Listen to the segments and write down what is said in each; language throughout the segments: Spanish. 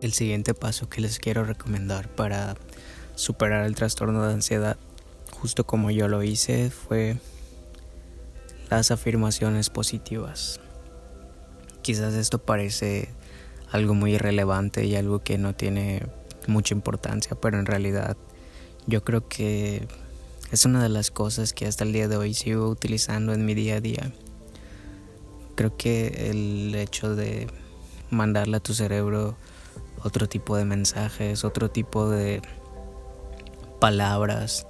El siguiente paso que les quiero recomendar para superar el trastorno de ansiedad, justo como yo lo hice, fue las afirmaciones positivas. Quizás esto parece algo muy irrelevante y algo que no tiene mucha importancia, pero en realidad yo creo que es una de las cosas que hasta el día de hoy sigo utilizando en mi día a día. Creo que el hecho de mandarle a tu cerebro otro tipo de mensajes, otro tipo de palabras,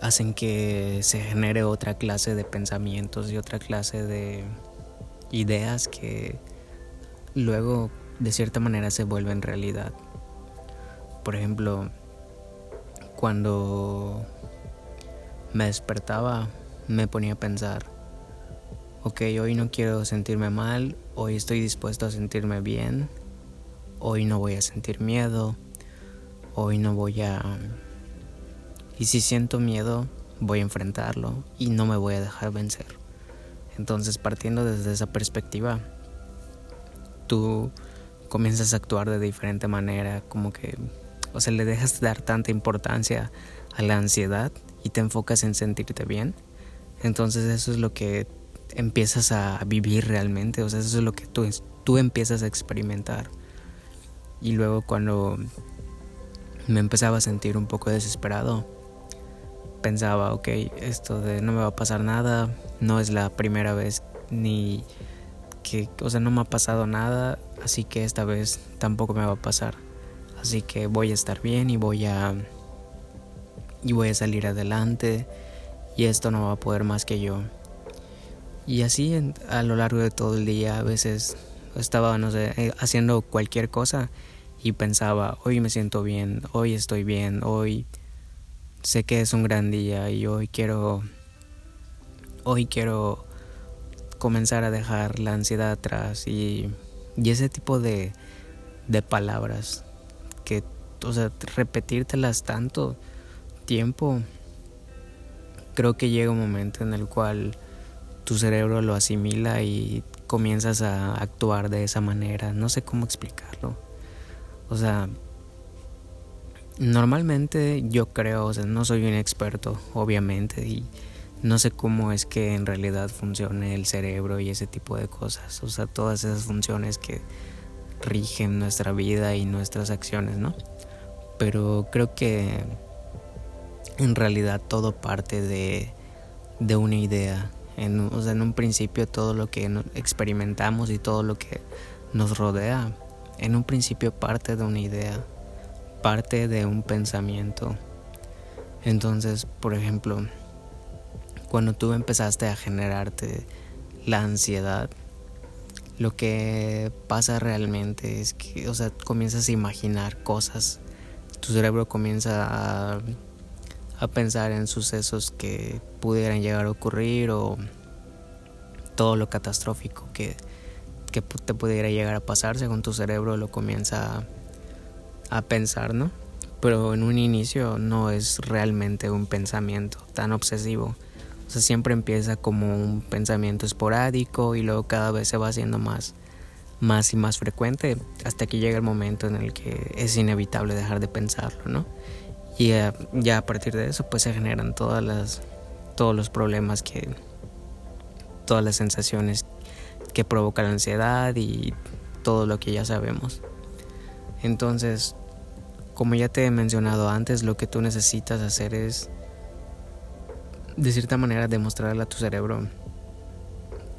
hacen que se genere otra clase de pensamientos y otra clase de ideas que luego de cierta manera se vuelven realidad. Por ejemplo, cuando me despertaba me ponía a pensar, ok, hoy no quiero sentirme mal, hoy estoy dispuesto a sentirme bien, hoy no voy a sentir miedo, hoy no voy a... Y si siento miedo, voy a enfrentarlo y no me voy a dejar vencer. Entonces, partiendo desde esa perspectiva, tú comienzas a actuar de diferente manera, como que, o sea, le dejas de dar tanta importancia a la ansiedad y te enfocas en sentirte bien. Entonces eso es lo que empiezas a vivir realmente, o sea, eso es lo que tú, tú empiezas a experimentar. Y luego cuando me empezaba a sentir un poco desesperado, pensaba, ok, esto de no me va a pasar nada, no es la primera vez ni que, o sea, no me ha pasado nada, así que esta vez tampoco me va a pasar. Así que voy a estar bien y voy a y voy a salir adelante y esto no va a poder más que yo. Y así a lo largo de todo el día a veces estaba, no sé, eh, haciendo cualquier cosa y pensaba, hoy me siento bien, hoy estoy bien, hoy sé que es un gran día y hoy quiero, hoy quiero comenzar a dejar la ansiedad atrás y, y ese tipo de, de palabras que, o sea, repetírtelas tanto tiempo, creo que llega un momento en el cual tu cerebro lo asimila y comienzas a actuar de esa manera. No sé cómo explicarlo. O sea, normalmente yo creo, o sea, no soy un experto, obviamente, y no sé cómo es que en realidad funcione el cerebro y ese tipo de cosas. O sea, todas esas funciones que rigen nuestra vida y nuestras acciones, ¿no? Pero creo que en realidad todo parte de, de una idea. En, o sea, en un principio todo lo que experimentamos y todo lo que nos rodea en un principio parte de una idea, parte de un pensamiento. Entonces, por ejemplo, cuando tú empezaste a generarte la ansiedad, lo que pasa realmente es que, o sea, comienzas a imaginar cosas, tu cerebro comienza a, a pensar en sucesos que pudieran llegar a ocurrir o todo lo catastrófico que que te pudiera llegar a pasar según tu cerebro lo comienza a, pensar, ¿no? Pero en un inicio no es realmente un pensamiento tan obsesivo. O sea, siempre empieza como un pensamiento esporádico y luego cada vez se va haciendo más, más y más frecuente hasta que llega el momento en el que es inevitable dejar de pensarlo, ¿no? Y ya, ya a partir de eso pues se generan todas las, todos los problemas que, todas las sensaciones que provoca la ansiedad y todo lo que ya sabemos. Entonces, como ya te he mencionado antes, lo que tú necesitas hacer es, de cierta manera, demostrarle a tu cerebro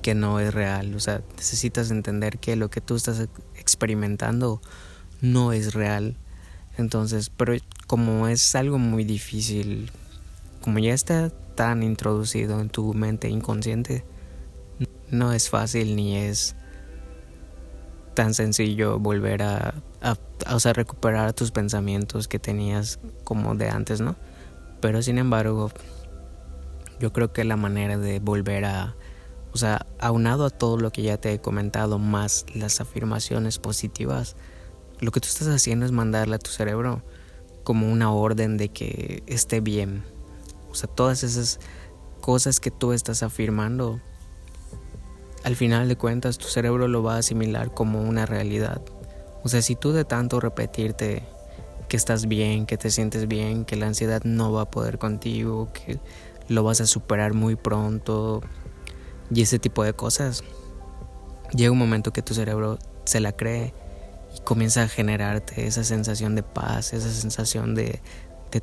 que no es real. O sea, necesitas entender que lo que tú estás experimentando no es real. Entonces, pero como es algo muy difícil, como ya está tan introducido en tu mente inconsciente, no es fácil ni es tan sencillo volver a, recuperar tus pensamientos que tenías como de antes, ¿no? Pero sin embargo, yo creo que la manera de volver a, o sea, aunado a todo lo que ya te he comentado, más las afirmaciones positivas, lo que tú estás haciendo es mandarle a tu cerebro como una orden de que esté bien. O sea, todas esas cosas que tú estás afirmando al final de cuentas tu cerebro lo va a asimilar como una realidad. O sea, si tú de tanto repetirte que estás bien, que te sientes bien, que la ansiedad no va a poder contigo, que lo vas a superar muy pronto y ese tipo de cosas, llega un momento que tu cerebro se la cree y comienza a generarte esa sensación de paz, esa sensación de,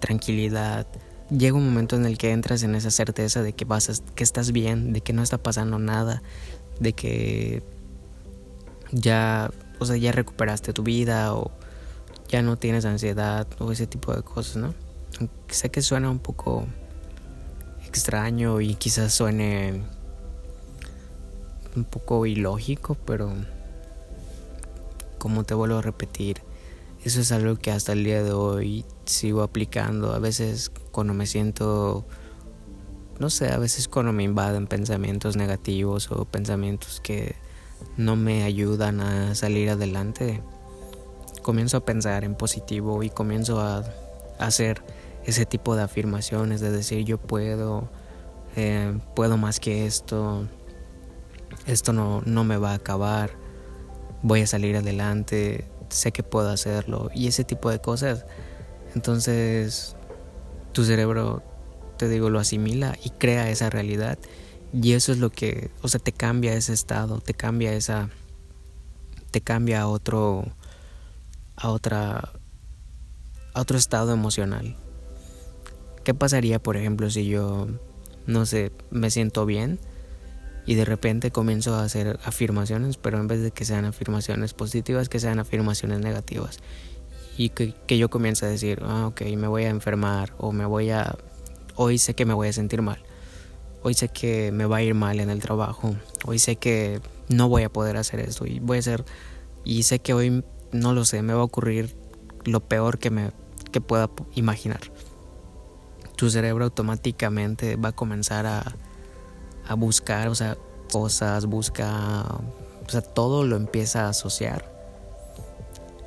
tranquilidad. Llega un momento en el que entras en esa certeza de que vas que estás bien, de que no está pasando nada, de que ya, o sea, ya recuperaste tu vida o ya no tienes ansiedad o ese tipo de cosas, ¿no? Sé que suena un poco extraño y quizás suene un poco ilógico, pero como te vuelvo a repetir, eso es algo que hasta el día de hoy sigo aplicando. A veces cuando me siento, no sé, a veces cuando me invaden pensamientos negativos o pensamientos que no me ayudan a salir adelante, comienzo a pensar en positivo y comienzo a, hacer ese tipo de afirmaciones, de decir yo puedo, eh, puedo más que esto, esto no, no me va a acabar, voy a salir adelante, sé que puedo hacerlo y ese tipo de cosas. Entonces tu cerebro, te digo, lo asimila y crea esa realidad y eso es lo que, o sea, te cambia ese estado, te cambia esa, te cambia a otro, a otra a otro estado emocional. ¿Qué pasaría, por ejemplo, si yo no sé, me siento bien y de repente comienzo a hacer afirmaciones, pero en vez de que sean afirmaciones positivas, que sean afirmaciones negativas? Y que, que yo comience a decir, ah, ok, me voy a enfermar o me voy a... Hoy sé que me voy a sentir mal. Hoy sé que me va a ir mal en el trabajo. Hoy sé que no voy a poder hacer esto y voy a hacer... Y sé que hoy no lo sé, me va a ocurrir lo peor que me que pueda imaginar. Tu cerebro automáticamente va a comenzar a, a buscar, o sea, cosas, busca, o sea, todo lo empieza a asociar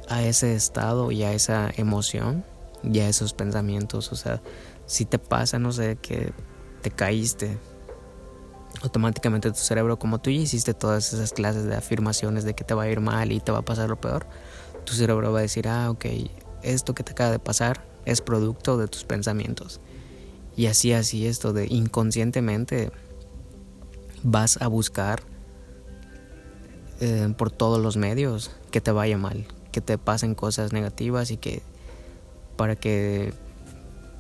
a ese estado y a esa emoción y a esos pensamientos. O sea, si te pasa, no sé, que te caíste, automáticamente tu cerebro, como tú ya hiciste todas esas clases de afirmaciones de que te va a ir mal y te va a pasar lo peor, tu cerebro va a decir, ah, ok, esto que te acaba de pasar es producto de tus pensamientos. Y así, así, esto de inconscientemente vas a buscar eh, por todos los medios que te vaya mal, que te pasen cosas negativas y que para que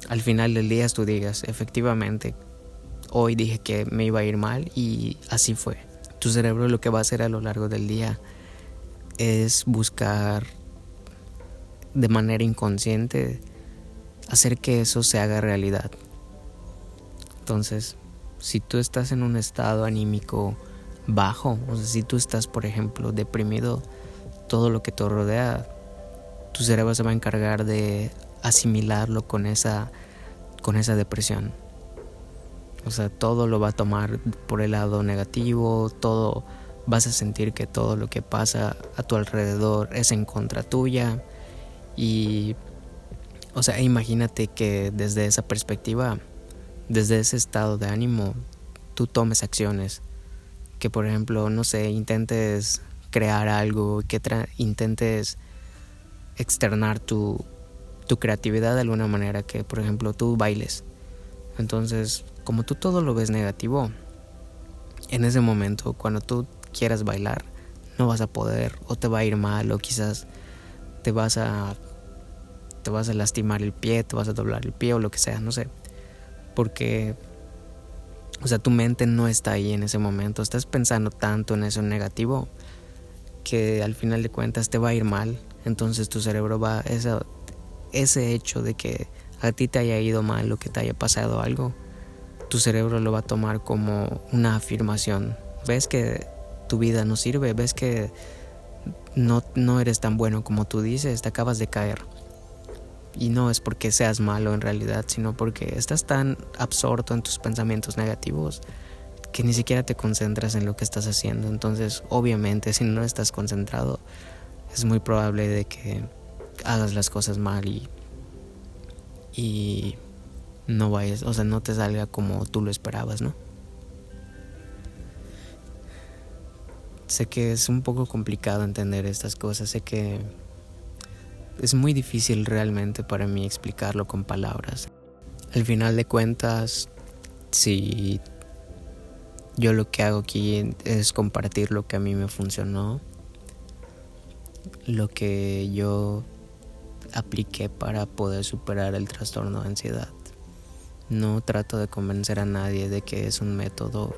al final del día tú digas, efectivamente, hoy dije que me iba a ir mal y así fue. Tu cerebro lo que va a hacer a lo largo del día es buscar de manera inconsciente hacer que eso se haga realidad. Entonces, si tú estás en un estado anímico bajo, o sea, si tú estás, por ejemplo, deprimido, todo lo que te rodea, tu cerebro se va a encargar de asimilarlo con esa, con esa depresión. O sea, todo lo va a tomar por el lado negativo, todo vas a sentir que todo lo que pasa a tu alrededor es en contra tuya y, o sea, imagínate que desde esa perspectiva, desde ese estado de ánimo, tú tomes acciones. Que, por ejemplo, no sé, intentes crear algo, que intentes externar tu, tu creatividad de alguna manera, que, por ejemplo, tú bailes. Entonces, como tú todo lo ves negativo, en ese momento, cuando tú quieras bailar, no vas a poder, o te va a ir mal, o quizás te vas a te vas a lastimar el pie, te vas a doblar el pie o lo que sea, no sé. Porque, o sea, tu mente no está ahí en ese momento, estás pensando tanto en eso negativo que al final de cuentas te va a ir mal. Entonces tu cerebro va, ese, ese hecho de que a ti te haya ido mal o que te haya pasado algo, tu cerebro lo va a tomar como una afirmación. Ves que tu vida no sirve, ves que no, no eres tan bueno como tú dices, te acabas de caer. Y no es porque seas malo en realidad, sino porque estás tan absorto en tus pensamientos negativos que ni siquiera te concentras en lo que estás haciendo. Entonces, obviamente, si no estás concentrado, es muy probable de que hagas las cosas mal y, y no vayas, o sea, no te salga como tú lo esperabas, ¿no? sé que es un poco complicado entender estas cosas, sé que es muy difícil realmente para mí explicarlo con palabras. Al final de cuentas, si yo lo que hago aquí es compartir lo que a mí me funcionó, lo que yo apliqué para poder superar el trastorno de ansiedad. No trato de convencer a nadie de que es un método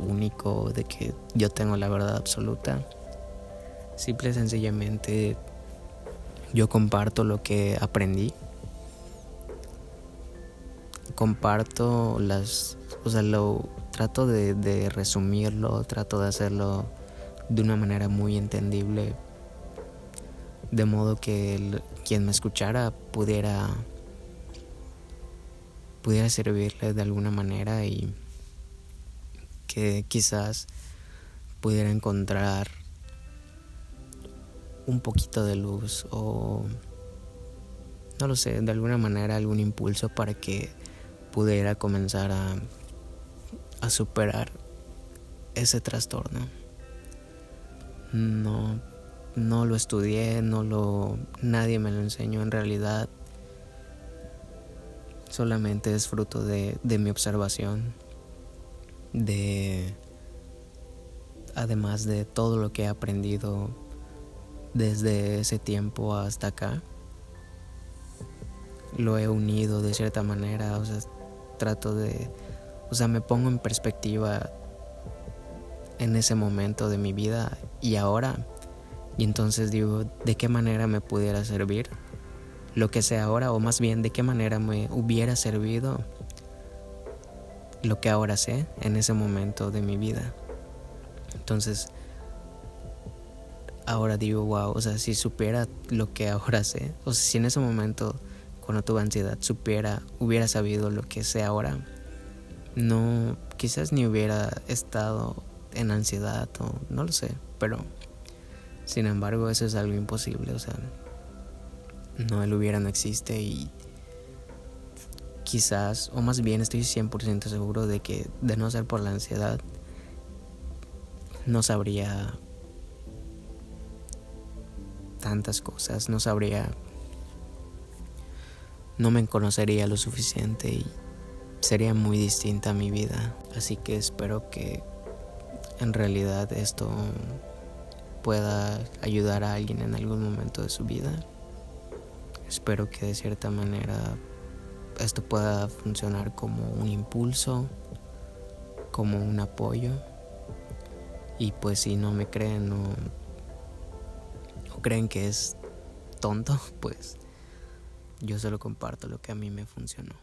único, de que yo tengo la verdad absoluta. Simple y sencillamente yo comparto lo que aprendí. Comparto las, o sea, lo trato de, de resumirlo, trato de hacerlo de una manera muy entendible, de modo que quien me escuchara pudiera pudiera servirle de alguna manera y que quizás pudiera encontrar un poquito de luz o no lo sé, de alguna manera algún impulso para que pudiera comenzar a, a superar ese trastorno. No, no lo estudié, no lo, nadie me lo enseñó en realidad. Solamente es fruto de, de mi observación, de, además de todo lo que he aprendido desde ese tiempo hasta acá. Lo he unido de cierta manera, o sea, trato de, o sea, me pongo en perspectiva en ese momento de mi vida y ahora. Y entonces digo, ¿de qué manera me pudiera servir lo que sé ahora? O más bien, ¿de qué manera me hubiera servido lo que ahora sé en ese momento de mi vida? Entonces, ahora digo, wow, o sea, si supiera lo que ahora sé, o sea, si en ese momento, cuando tuve ansiedad, supiera, hubiera sabido lo que sé ahora, no, quizás ni hubiera estado en ansiedad o no lo sé, pero sin embargo eso es algo imposible, o sea, no el hubiera no existe y quizás, o más bien estoy 100% seguro de que de no ser por la ansiedad, no sabría tantas cosas, no sabría, no me conocería lo suficiente y sería muy distinta mi vida. Así que espero que en realidad esto pueda ayudar a alguien en algún momento de su vida. Espero que de cierta manera esto pueda funcionar como un impulso, como un apoyo. Y pues si no me creen o, o creen que es tonto, pues yo solo comparto lo que a mí me funcionó.